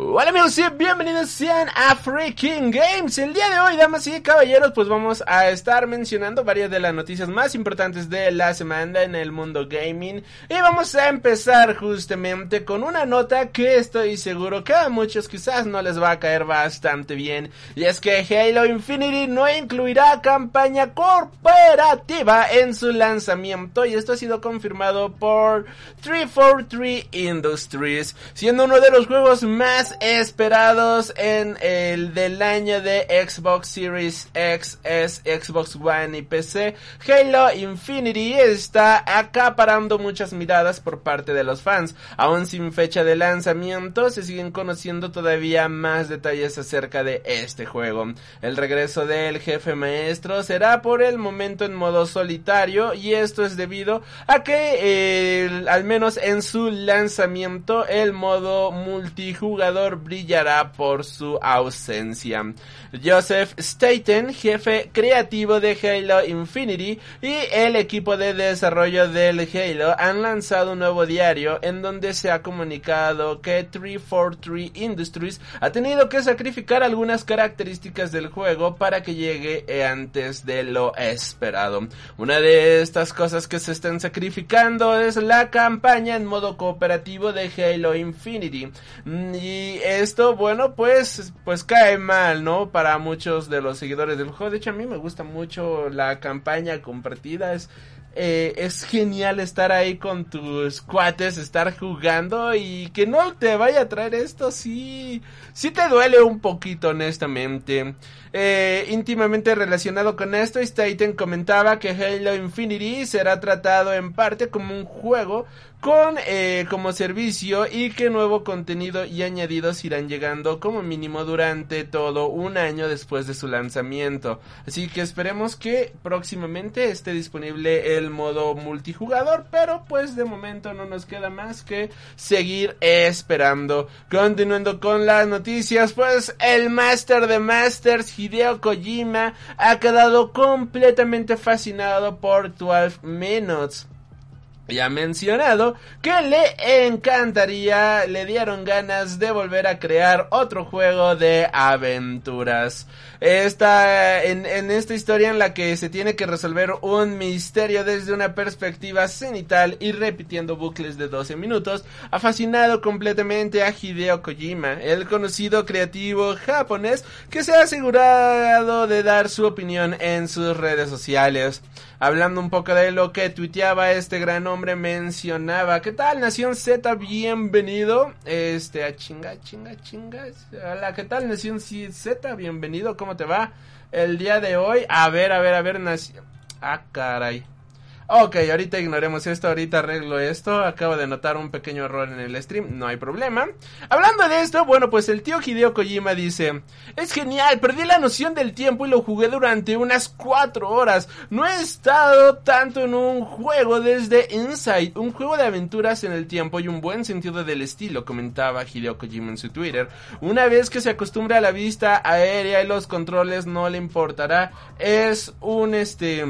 Hola amigos y bienvenidos sean a Freaking Games. El día de hoy, damas y caballeros, pues vamos a estar mencionando varias de las noticias más importantes de la semana en el mundo gaming. Y vamos a empezar justamente con una nota que estoy seguro que a muchos quizás no les va a caer bastante bien. Y es que Halo Infinity no incluirá campaña corporativa en su lanzamiento. Y esto ha sido confirmado por 343 Industries, siendo uno de los juegos más esperados en el del año de Xbox Series X, S, Xbox One y PC, Halo Infinity está acaparando muchas miradas por parte de los fans. Aún sin fecha de lanzamiento, se siguen conociendo todavía más detalles acerca de este juego. El regreso del jefe maestro será por el momento en modo solitario y esto es debido a que eh, al menos en su lanzamiento el modo multijugador brillará por su ausencia. Joseph Staten, jefe creativo de Halo Infinity y el equipo de desarrollo del Halo han lanzado un nuevo diario en donde se ha comunicado que 343 Industries ha tenido que sacrificar algunas características del juego para que llegue antes de lo esperado. Una de estas cosas que se están sacrificando es la campaña en modo cooperativo de Halo Infinity. Y y esto, bueno, pues, pues cae mal, ¿no? Para muchos de los seguidores del juego. De hecho, a mí me gusta mucho la campaña compartida. Es, eh, es genial estar ahí con tus cuates, estar jugando y que no te vaya a traer esto, sí, sí te duele un poquito, honestamente. Eh, íntimamente relacionado con esto, Staten comentaba que Halo Infinity será tratado en parte como un juego con eh, como servicio y que nuevo contenido y añadidos irán llegando como mínimo durante todo un año después de su lanzamiento. Así que esperemos que próximamente esté disponible el modo multijugador, pero pues de momento no nos queda más que seguir esperando. Continuando con las noticias, pues el Master de Masters Hideo Kojima ha quedado completamente fascinado por 12 Minutes ya mencionado que le encantaría, le dieron ganas de volver a crear otro juego de aventuras. Esta, en, en, esta historia en la que se tiene que resolver un misterio desde una perspectiva cenital y repitiendo bucles de 12 minutos, ha fascinado completamente a Hideo Kojima, el conocido creativo japonés que se ha asegurado de dar su opinión en sus redes sociales. Hablando un poco de lo que tuiteaba este gran hombre, mencionaba, ¿qué tal Nación Z? Bienvenido. Este, a chinga, chinga, chinga. Hola, ¿qué tal Nación Z? Bienvenido, ¿cómo te va? El día de hoy, a ver, a ver, a ver, Nación... Ah, caray. Ok, ahorita ignoremos esto, ahorita arreglo esto. Acabo de notar un pequeño error en el stream, no hay problema. Hablando de esto, bueno, pues el tío Hideo Kojima dice: Es genial, perdí la noción del tiempo y lo jugué durante unas 4 horas. No he estado tanto en un juego desde Inside, un juego de aventuras en el tiempo y un buen sentido del estilo, comentaba Hideo Kojima en su Twitter. Una vez que se acostumbre a la vista aérea y los controles, no le importará. Es un este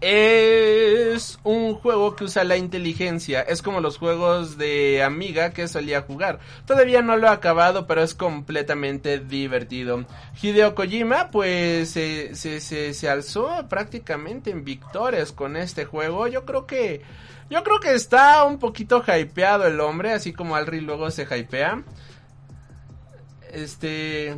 es un juego que usa la inteligencia. Es como los juegos de Amiga que solía jugar. Todavía no lo he acabado, pero es completamente divertido. Hideo Kojima, pues se, se, se, alzó prácticamente en victorias con este juego. Yo creo que. Yo creo que está un poquito hypeado el hombre, así como Alri luego se hypea. Este.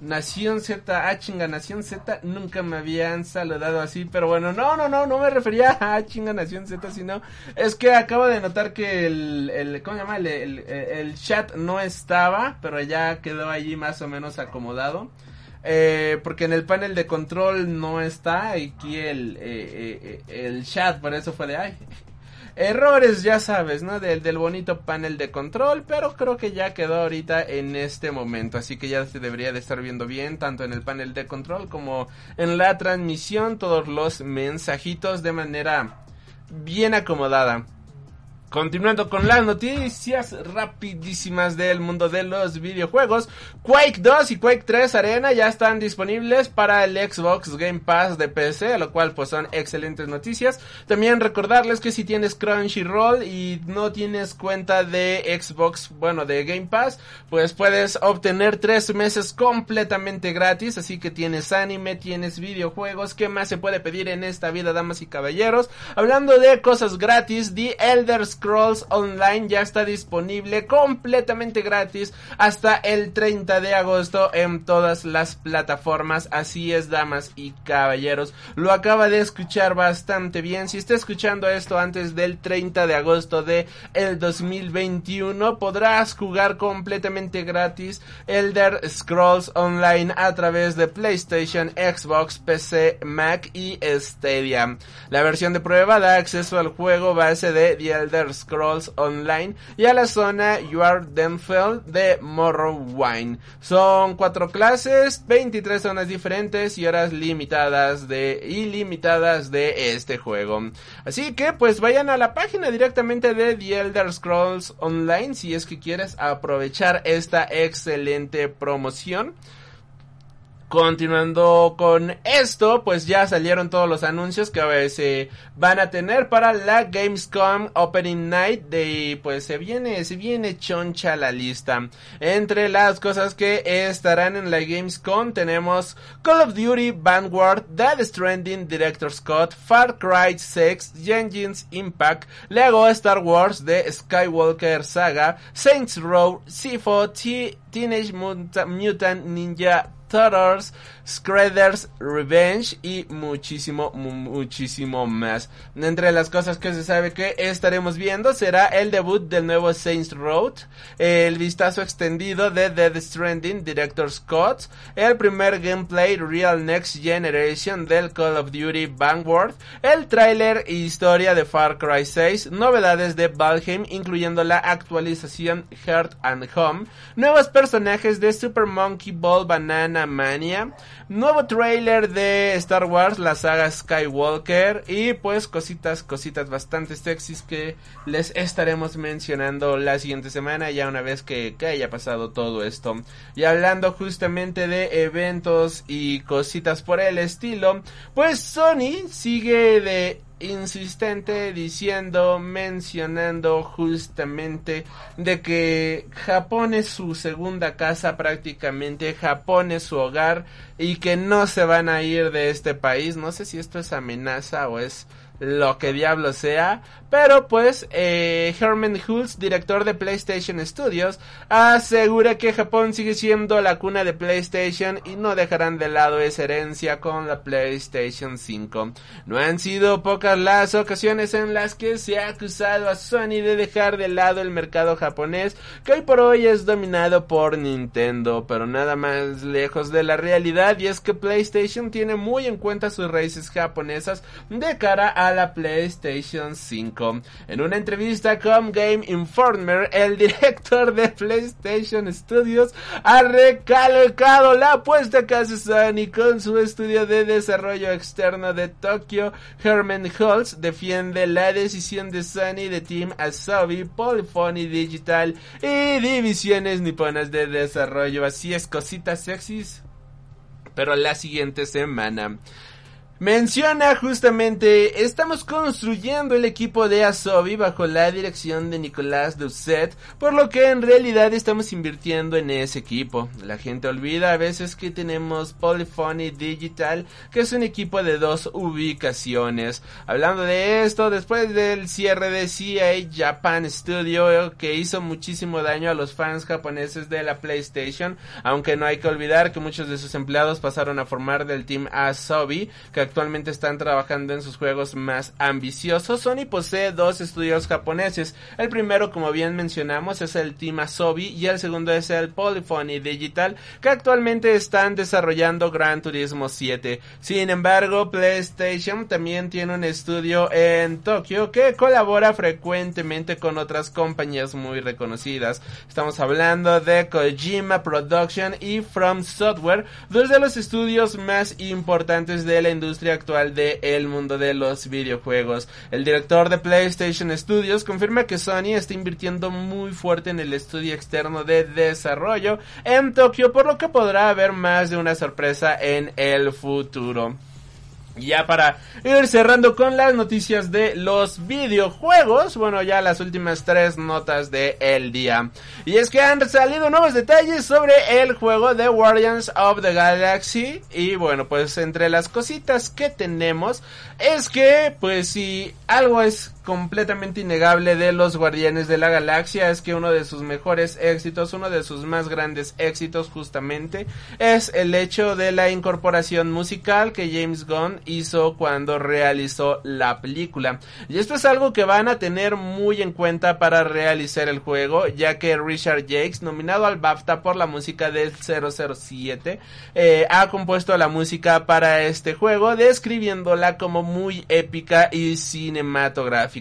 Nación Z, ah chinga Nación Z, nunca me habían saludado así, pero bueno, no, no, no, no me refería a chinga Nación Z, sino es que acabo de notar que el, el ¿cómo se? El, chat no estaba, pero ya quedó allí más o menos acomodado. Eh, porque en el panel de control no está aquí el, eh, eh, el chat, por eso fue de, ay, errores, ya sabes, ¿no? Del, del bonito panel de control, pero creo que ya quedó ahorita en este momento, así que ya se debería de estar viendo bien, tanto en el panel de control como en la transmisión, todos los mensajitos de manera bien acomodada. Continuando con las noticias rapidísimas del mundo de los videojuegos, Quake 2 y Quake 3 Arena ya están disponibles para el Xbox Game Pass de PC, lo cual pues son excelentes noticias. También recordarles que si tienes Crunchyroll y no tienes cuenta de Xbox, bueno, de Game Pass, pues puedes obtener tres meses completamente gratis, así que tienes anime, tienes videojuegos, ¿qué más se puede pedir en esta vida, damas y caballeros? Hablando de cosas gratis, The Elder Scrolls Online ya está disponible completamente gratis hasta el 30 de agosto en todas las plataformas. Así es, damas y caballeros. Lo acaba de escuchar bastante bien. Si está escuchando esto antes del 30 de agosto de el 2021, podrás jugar completamente gratis Elder Scrolls Online a través de PlayStation, Xbox, PC, Mac y Stadia. La versión de prueba da acceso al juego base de The Elder Scrolls Online y a la zona Denfeld de Morrowind. Son cuatro clases, 23 zonas diferentes y horas limitadas de ilimitadas de este juego. Así que pues vayan a la página directamente de The Elder Scrolls Online si es que quieres aprovechar esta excelente promoción. Continuando con esto, pues ya salieron todos los anuncios que se van a tener para la Gamescom Opening Night de pues se viene se viene choncha la lista. Entre las cosas que estarán en la Gamescom tenemos Call of Duty Vanguard, Dead Stranding Director Scott, Far Cry 6, Engines Impact, Lego Star Wars The Skywalker Saga, Saints Row, Sifo, Teenage Mutant Ninja Turtles, Scredders Revenge y muchísimo, muchísimo más. Entre las cosas que se sabe que estaremos viendo será el debut del nuevo Saints Road, el vistazo extendido de Dead Stranding Director Scott, el primer gameplay Real Next Generation del Call of Duty Vanguard, el tráiler e historia de Far Cry 6, novedades de Valheim incluyendo la actualización Heart and Home, nuevos personajes de Super Monkey Ball Banana Mania, nuevo trailer de Star Wars, la saga Skywalker y pues cositas, cositas bastante sexys que les estaremos mencionando la siguiente semana ya una vez que, que haya pasado todo esto. Y hablando justamente de eventos y cositas por el estilo, pues Sony sigue de insistente diciendo, mencionando justamente de que Japón es su segunda casa prácticamente, Japón es su hogar y que no se van a ir de este país. No sé si esto es amenaza o es lo que diablo sea. Pero pues eh, Herman Hulse, director de PlayStation Studios, asegura que Japón sigue siendo la cuna de PlayStation y no dejarán de lado esa herencia con la PlayStation 5. No han sido pocas las ocasiones en las que se ha acusado a Sony de dejar de lado el mercado japonés, que hoy por hoy es dominado por Nintendo, pero nada más lejos de la realidad y es que PlayStation tiene muy en cuenta sus raíces japonesas de cara a la PlayStation 5. En una entrevista con Game Informer, el director de PlayStation Studios ha recalcado la apuesta que hace Sony con su estudio de desarrollo externo de Tokio. Herman Holtz defiende la decisión de Sony de Team Asobi, Polyphony Digital y divisiones niponas de desarrollo. Así es, cositas sexys. Pero la siguiente semana. Menciona justamente, estamos construyendo el equipo de Asobi bajo la dirección de Nicolás Doucet, por lo que en realidad estamos invirtiendo en ese equipo. La gente olvida a veces que tenemos Polyphony Digital, que es un equipo de dos ubicaciones. Hablando de esto, después del cierre de CA Japan Studio, que hizo muchísimo daño a los fans japoneses de la PlayStation, aunque no hay que olvidar que muchos de sus empleados pasaron a formar del team Asobi, que actualmente están trabajando en sus juegos más ambiciosos. Sony posee dos estudios japoneses. El primero, como bien mencionamos, es el Team Asobi y el segundo es el Polyphony Digital, que actualmente están desarrollando Gran Turismo 7. Sin embargo, PlayStation también tiene un estudio en Tokio que colabora frecuentemente con otras compañías muy reconocidas. Estamos hablando de Kojima Production y From Software, dos de los estudios más importantes de la industria actual del el mundo de los videojuegos. El director de PlayStation Studios confirma que Sony está invirtiendo muy fuerte en el estudio externo de desarrollo en Tokio, por lo que podrá haber más de una sorpresa en el futuro. Ya para ir cerrando con las noticias de los videojuegos, bueno, ya las últimas tres notas de el día. Y es que han salido nuevos detalles sobre el juego de Guardians of the Galaxy. Y bueno, pues entre las cositas que tenemos es que, pues si algo es completamente innegable de los Guardianes de la Galaxia es que uno de sus mejores éxitos, uno de sus más grandes éxitos justamente, es el hecho de la incorporación musical que James Gunn hizo cuando realizó la película. Y esto es algo que van a tener muy en cuenta para realizar el juego, ya que Richard Jakes, nominado al BAFTA por la música del 007, eh, ha compuesto la música para este juego, describiéndola como muy épica y cinematográfica.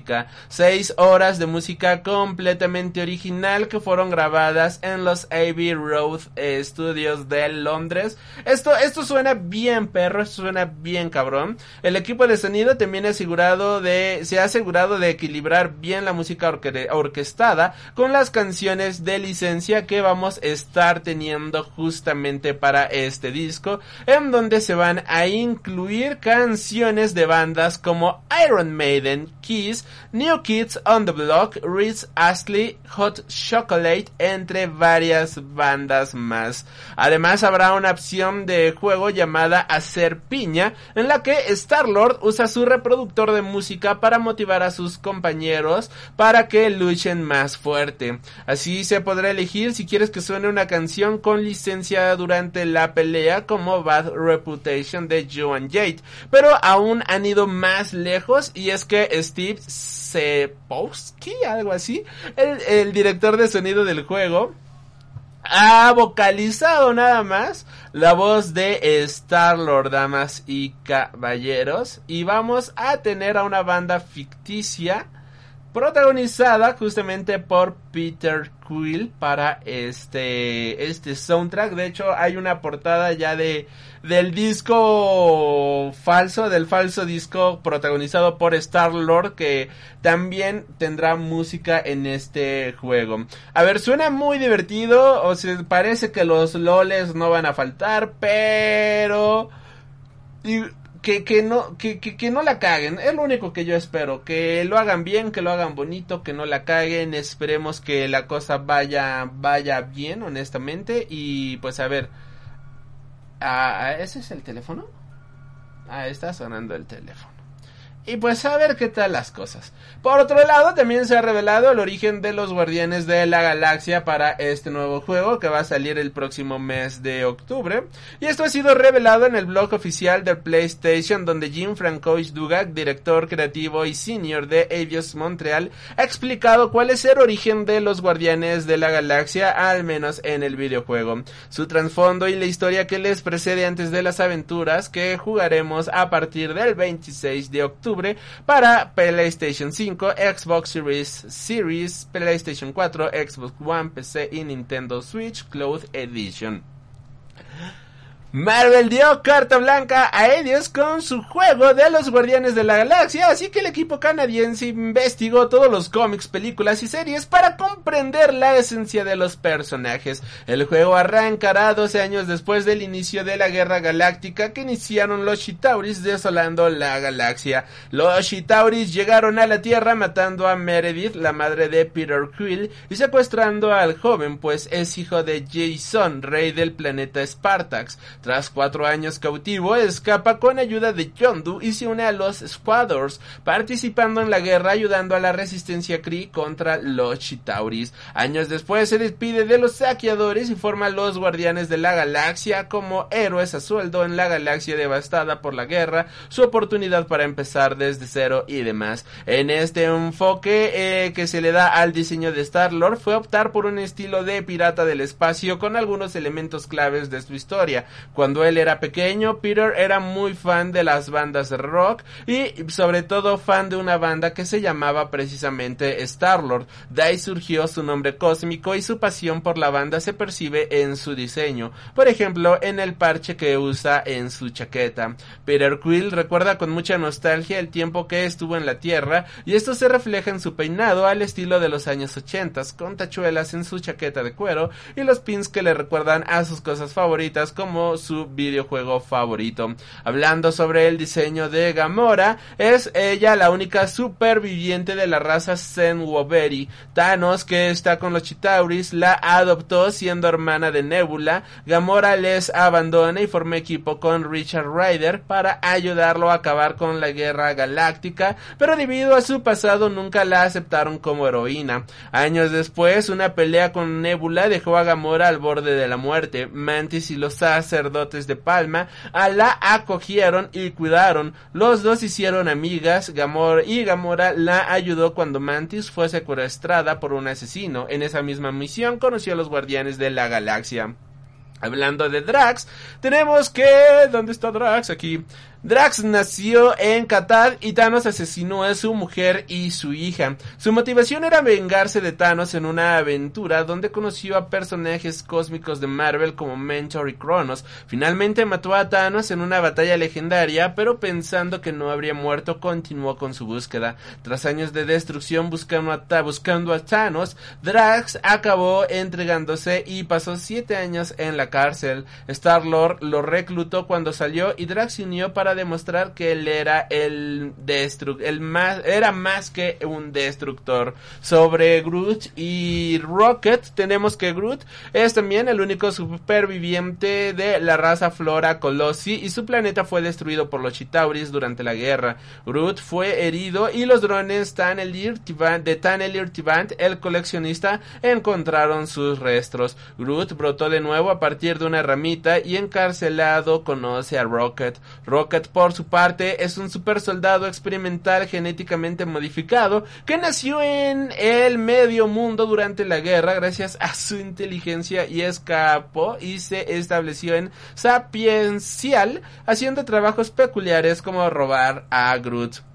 Seis horas de música completamente original que fueron grabadas en los Abbey Road Studios de Londres. Esto, esto suena bien perro, esto suena bien cabrón. El equipo de sonido también asegurado de, se ha asegurado de equilibrar bien la música orquestada con las canciones de licencia que vamos a estar teniendo justamente para este disco, en donde se van a incluir canciones de bandas como Iron Maiden, Kiss, New Kids on the Block, Reese Astley, Hot Chocolate, entre varias bandas más. Además habrá una opción de juego llamada Hacer Piña, en la que Star-Lord usa su reproductor de música para motivar a sus compañeros para que luchen más fuerte. Así se podrá elegir si quieres que suene una canción con licencia durante la pelea como Bad Reputation de Joan Jade. Pero aún han ido más lejos y es que Steve Sepowski, algo así, el, director de sonido del juego, ha vocalizado nada más la voz de Star Lord, damas y caballeros. Y vamos a tener a una banda ficticia protagonizada justamente por Peter Quill para este este soundtrack. De hecho, hay una portada ya de del disco falso, del falso disco protagonizado por Star Lord que también tendrá música en este juego. A ver, suena muy divertido, o se parece que los loles no van a faltar, pero que, que no, que, que, no la caguen, es lo único que yo espero, que lo hagan bien, que lo hagan bonito, que no la caguen, esperemos que la cosa vaya, vaya bien, honestamente, y pues a ver, ah, ¿ese es el teléfono? Ah, está sonando el teléfono. Y pues a ver qué tal las cosas. Por otro lado, también se ha revelado el origen de los Guardianes de la Galaxia para este nuevo juego que va a salir el próximo mes de octubre. Y esto ha sido revelado en el blog oficial de PlayStation donde Jim Francois Dugak, director creativo y senior de Avios Montreal, ha explicado cuál es el origen de los Guardianes de la Galaxia, al menos en el videojuego. Su trasfondo y la historia que les precede antes de las aventuras que jugaremos a partir del 26 de octubre para PlayStation 5, Xbox Series, Series, PlayStation 4, Xbox One, PC y Nintendo Switch Cloud Edition. Marvel dio carta blanca a Edios con su juego de los Guardianes de la Galaxia, así que el equipo canadiense investigó todos los cómics, películas y series para comprender la esencia de los personajes. El juego arrancará 12 años después del inicio de la Guerra Galáctica que iniciaron los Chitauris desolando la galaxia. Los Chitauris llegaron a la Tierra matando a Meredith, la madre de Peter Quill, y secuestrando al joven, pues es hijo de Jason, rey del planeta Spartax. Tras cuatro años cautivo, escapa con ayuda de Yondu y se une a los Squadors, participando en la guerra ayudando a la resistencia Kree contra los Chitauris. Años después se despide de los saqueadores y forma los Guardianes de la Galaxia como héroes a sueldo en la galaxia devastada por la guerra, su oportunidad para empezar desde cero y demás. En este enfoque eh, que se le da al diseño de Star-Lord fue optar por un estilo de pirata del espacio con algunos elementos claves de su historia. Cuando él era pequeño, Peter era muy fan de las bandas de rock y sobre todo fan de una banda que se llamaba precisamente Star-Lord. De ahí surgió su nombre cósmico y su pasión por la banda se percibe en su diseño. Por ejemplo, en el parche que usa en su chaqueta. Peter Quill recuerda con mucha nostalgia el tiempo que estuvo en la Tierra y esto se refleja en su peinado al estilo de los años 80, con tachuelas en su chaqueta de cuero y los pins que le recuerdan a sus cosas favoritas como su videojuego favorito. Hablando sobre el diseño de Gamora, es ella la única superviviente de la raza Senwoberi. Thanos, que está con los Chitauris, la adoptó siendo hermana de Nebula. Gamora les abandona y forma equipo con Richard Ryder para ayudarlo a acabar con la guerra galáctica, pero debido a su pasado nunca la aceptaron como heroína. Años después, una pelea con Nebula dejó a Gamora al borde de la muerte. Mantis y los sacerdotes de Palma a la acogieron y cuidaron. Los dos hicieron amigas, Gamora y Gamora la ayudó cuando Mantis fue secuestrada por un asesino. En esa misma misión conoció a los guardianes de la galaxia. Hablando de Drax, tenemos que... ¿Dónde está Drax? Aquí. Drax nació en Qatar y Thanos asesinó a su mujer y su hija. Su motivación era vengarse de Thanos en una aventura donde conoció a personajes cósmicos de Marvel como Mentor y Cronos. Finalmente mató a Thanos en una batalla legendaria, pero pensando que no habría muerto continuó con su búsqueda. Tras años de destrucción buscando a, buscando a Thanos, Drax acabó entregándose y pasó siete años en la cárcel. Star-Lord lo reclutó cuando salió y Drax se unió para demostrar que él era el el más, era más que un destructor. Sobre Groot y Rocket, tenemos que Groot es también el único superviviente de la raza Flora Colossi y su planeta fue destruido por los Chitauris durante la guerra. Groot fue herido y los drones Tanelir de Tanelir Tibant, el coleccionista, encontraron sus restos. Groot brotó de nuevo a partir de una ramita y encarcelado conoce a Rocket. Rocket por su parte, es un super soldado experimental genéticamente modificado que nació en el medio mundo durante la guerra gracias a su inteligencia y escapó y se estableció en Sapiencial haciendo trabajos peculiares como robar a Groot.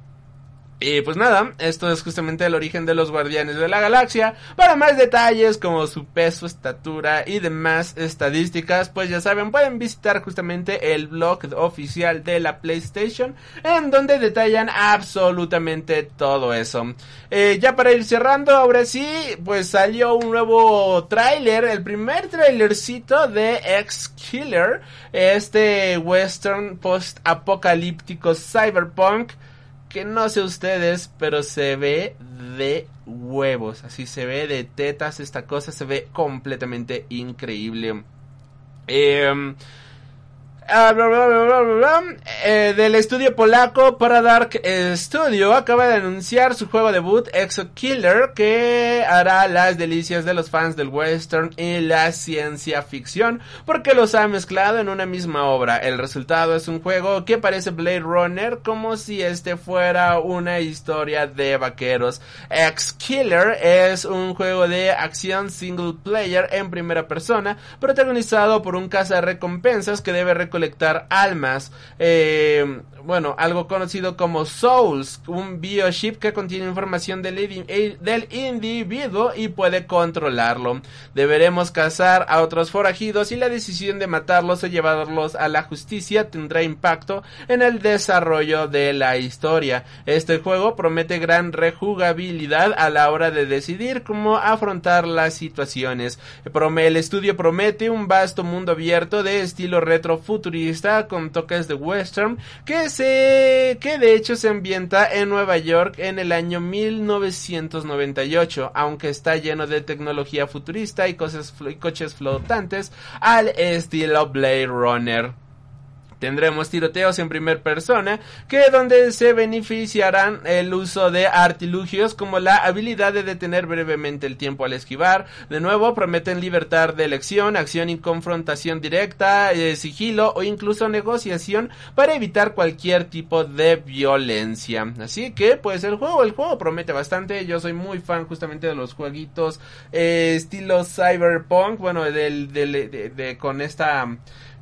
Y pues nada, esto es justamente el origen de los Guardianes de la Galaxia. Para más detalles como su peso, estatura y demás estadísticas, pues ya saben, pueden visitar justamente el blog oficial de la PlayStation, en donde detallan absolutamente todo eso. Eh, ya para ir cerrando, ahora sí, pues salió un nuevo tráiler, el primer tráilercito de X-Killer, este western post-apocalíptico cyberpunk que no sé ustedes, pero se ve de huevos, así se ve de tetas, esta cosa se ve completamente increíble. Eh, Ah, eh, del estudio polaco Paradark Studio acaba de anunciar su juego debut Exo Killer que hará las delicias de los fans del western y la ciencia ficción porque los ha mezclado en una misma obra. El resultado es un juego que parece Blade Runner como si este fuera una historia de vaqueros. X Killer es un juego de acción single player en primera persona protagonizado por un recompensas que debe recolectar colectar almas. Eh, bueno, algo conocido como Souls, un biochip que contiene información del, eh, del, individuo y puede controlarlo. Deberemos cazar a otros forajidos y la decisión de matarlos o llevarlos a la justicia tendrá impacto en el desarrollo de la historia. Este juego promete gran rejugabilidad a la hora de decidir cómo afrontar las situaciones. El estudio promete un vasto mundo abierto de estilo retro futurista con toques de western que se que de hecho se ambienta en Nueva York en el año 1998, aunque está lleno de tecnología futurista y, y coches flotantes al estilo Blade Runner. Tendremos tiroteos en primer persona, que donde se beneficiarán el uso de artilugios como la habilidad de detener brevemente el tiempo al esquivar. De nuevo, prometen libertad de elección, acción y confrontación directa, eh, sigilo o incluso negociación para evitar cualquier tipo de violencia. Así que, pues el juego, el juego promete bastante. Yo soy muy fan justamente de los jueguitos eh, estilo cyberpunk, bueno, del, del de, con esta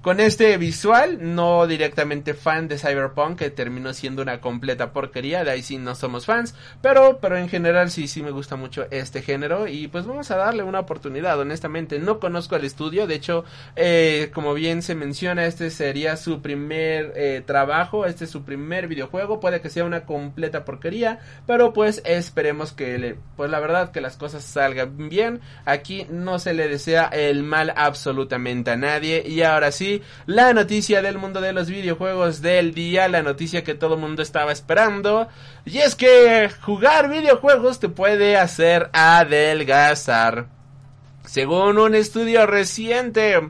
con este visual, no directamente fan de Cyberpunk, que terminó siendo una completa porquería, de ahí sí no somos fans, pero, pero en general sí, sí me gusta mucho este género y pues vamos a darle una oportunidad, honestamente, no conozco el estudio, de hecho, eh, como bien se menciona, este sería su primer eh, trabajo, este es su primer videojuego, puede que sea una completa porquería, pero pues esperemos que, le, pues la verdad que las cosas salgan bien, aquí no se le desea el mal absolutamente a nadie y ahora sí, la noticia del mundo de los videojuegos del día, la noticia que todo el mundo estaba esperando. Y es que jugar videojuegos te puede hacer adelgazar. Según un estudio reciente,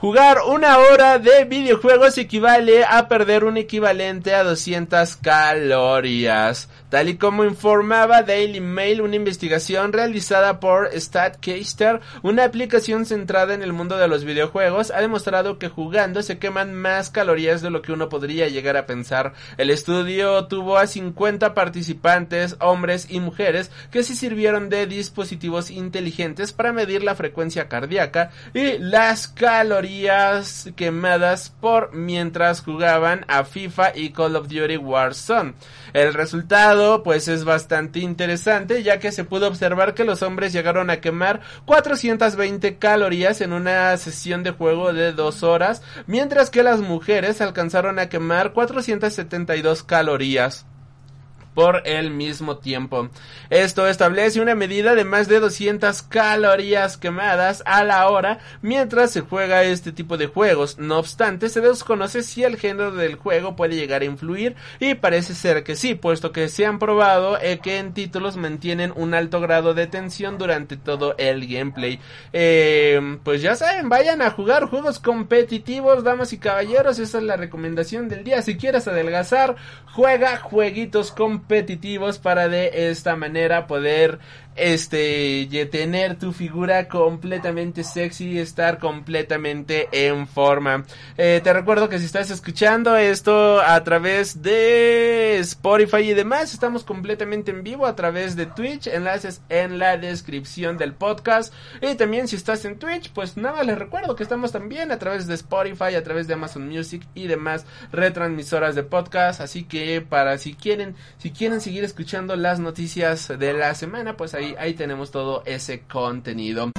Jugar una hora de videojuegos equivale a perder un equivalente a 200 calorías. Tal y como informaba Daily Mail, una investigación realizada por StatCaster, una aplicación centrada en el mundo de los videojuegos, ha demostrado que jugando se queman más calorías de lo que uno podría llegar a pensar. El estudio tuvo a 50 participantes, hombres y mujeres, que se sirvieron de dispositivos inteligentes para medir la frecuencia cardíaca y las calorías quemadas por mientras jugaban a FIFA y Call of Duty Warzone. El resultado pues es bastante interesante ya que se pudo observar que los hombres llegaron a quemar 420 calorías en una sesión de juego de dos horas, mientras que las mujeres alcanzaron a quemar 472 calorías por el mismo tiempo. Esto establece una medida de más de 200 calorías quemadas a la hora mientras se juega este tipo de juegos. No obstante, se desconoce si el género del juego puede llegar a influir y parece ser que sí, puesto que se han probado eh, que en títulos mantienen un alto grado de tensión durante todo el gameplay. Eh, pues ya saben, vayan a jugar juegos competitivos, damas y caballeros, esa es la recomendación del día. Si quieres adelgazar, juega jueguitos competitivos competitivos para de esta manera poder este tener tu figura completamente sexy y estar completamente en forma. Eh, te recuerdo que si estás escuchando esto a través de Spotify y demás, estamos completamente en vivo a través de Twitch, enlaces en la descripción del podcast. Y también si estás en Twitch, pues nada, les recuerdo que estamos también a través de Spotify, a través de Amazon Music y demás retransmisoras de podcast. Así que para si quieren, si quieren seguir escuchando las noticias de la semana, pues ahí ahí, tenemos todo ese contenido.